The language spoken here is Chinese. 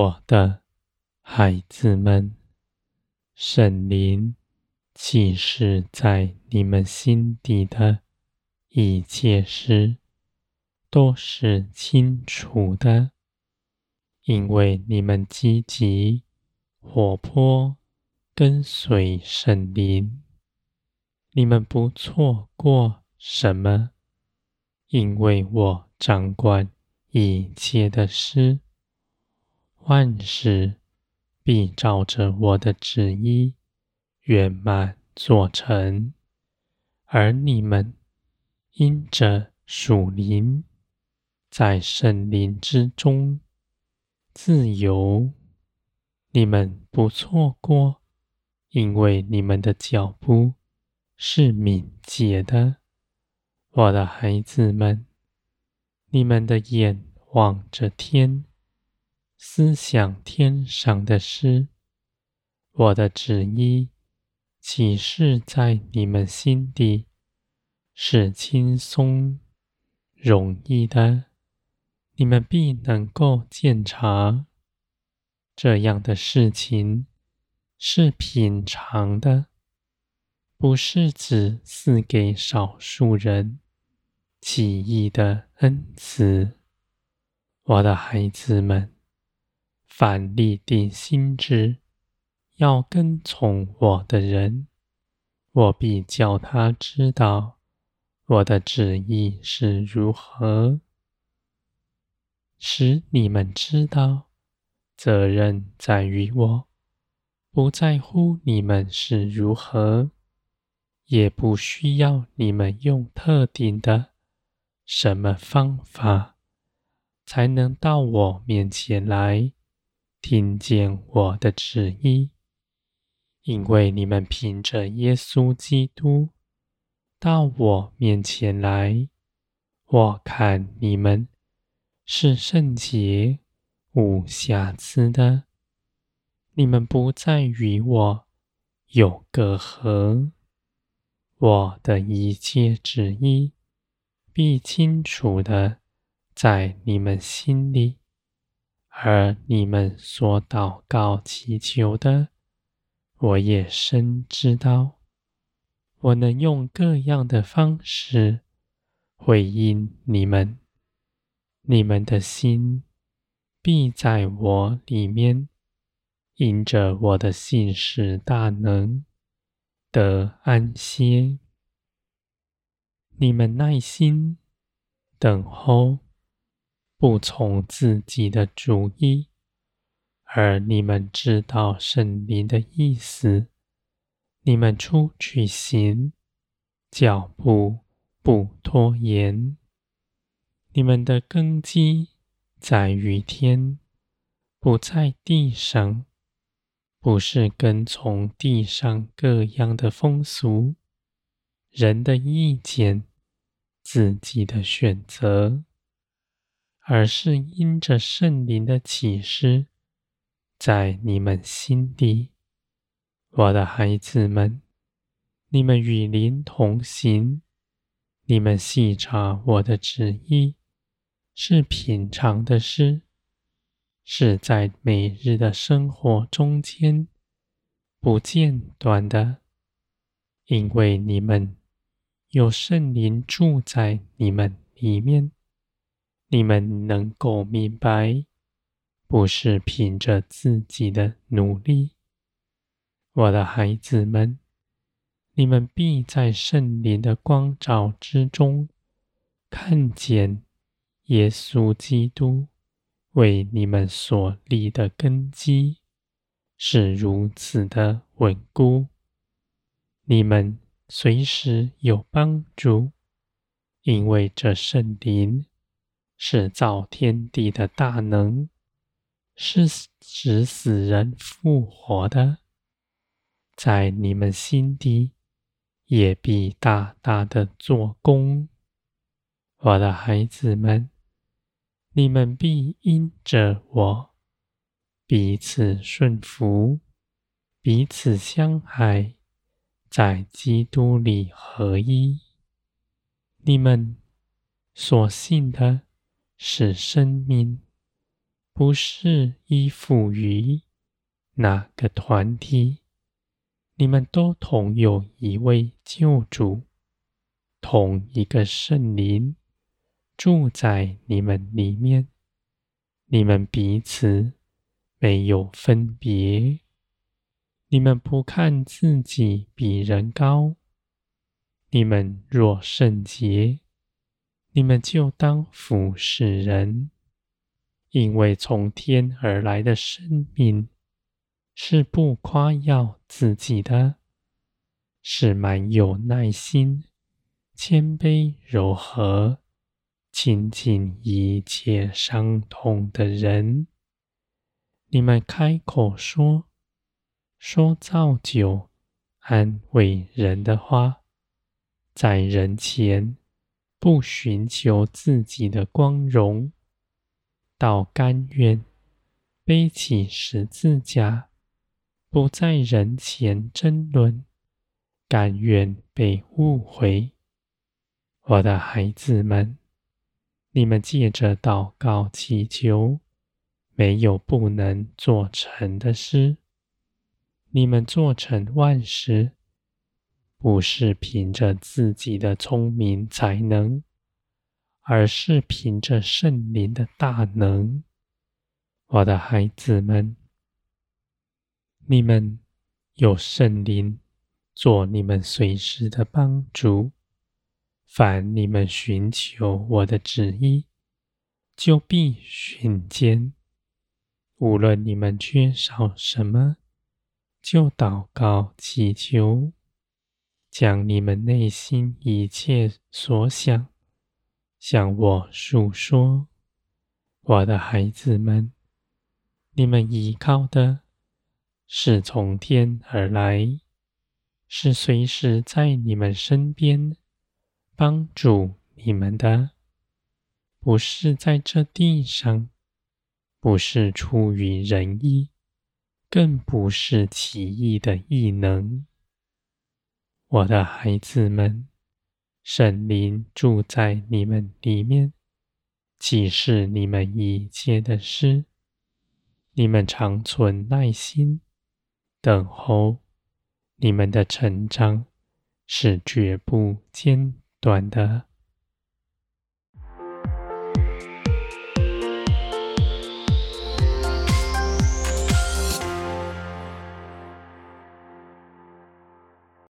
我的孩子们，圣灵启示在你们心底的一切事，都是清楚的，因为你们积极活泼，跟随圣灵，你们不错过什么，因为我掌管一切的事，万事必照着我的旨意圆满做成，而你们因着属灵。在圣灵之中自由，你们不错过，因为你们的脚步是敏捷的，我的孩子们，你们的眼望着天，思想天上的诗，我的旨意启示在你们心底，是轻松容易的。你们必能够鉴察，这样的事情是品尝的，不是只赐给少数人奇异的恩赐。我的孩子们，凡立定心志要跟从我的人，我必叫他知道我的旨意是如何。使你们知道，责任在于我，不在乎你们是如何，也不需要你们用特定的什么方法，才能到我面前来听见我的旨意，因为你们凭着耶稣基督到我面前来，我看你们。是圣洁无瑕疵的，你们不再与我有隔阂。我的一切旨意必清楚的在你们心里，而你们所祷告祈求的，我也深知道。我能用各样的方式回应你们。你们的心必在我里面，因着我的信实大能得安歇。你们耐心等候，不从自己的主意，而你们知道圣灵的意思。你们出去行，脚步不拖延。你们的根基在于天，不在地上，不是跟从地上各样的风俗、人的意见、自己的选择，而是因着圣灵的启示，在你们心底，我的孩子们，你们与灵同行，你们细察我的旨意。是品尝的事，是在每日的生活中间不间断的，因为你们有圣灵住在你们里面，你们能够明白，不是凭着自己的努力。我的孩子们，你们必在圣灵的光照之中看见。耶稣基督为你们所立的根基是如此的稳固，你们随时有帮助，因为这圣灵是造天地的大能，是使死人复活的，在你们心底也必大大的做工，我的孩子们。你们必因着我彼此顺服，彼此相爱，在基督里合一。你们所信的是生命，不是依附于哪个团体，你们都同有一位救主，同一个圣灵住在你们里面，你们彼此没有分别。你们不看自己比人高，你们若圣洁，你们就当服事人，因为从天而来的生命是不夸耀自己的，是满有耐心、谦卑、柔和、亲近一切伤痛的人。你们开口说。说造就、安慰人的话，在人前不寻求自己的光荣，倒甘愿背起十字架，不在人前争论，甘愿被误会。我的孩子们，你们借着祷告祈求，没有不能做成的事。你们做成万事，不是凭着自己的聪明才能，而是凭着圣灵的大能。我的孩子们，你们有圣灵做你们随时的帮助。凡你们寻求我的旨意，就必寻见。无论你们缺少什么。就祷告祈求，将你们内心一切所想向我诉说，我的孩子们，你们依靠的是从天而来，是随时在你们身边帮助你们的，不是在这地上，不是出于人意。更不是奇异的异能，我的孩子们，圣灵住在你们里面，启示你们一切的事。你们常存耐心，等候，你们的成长是绝不间断的。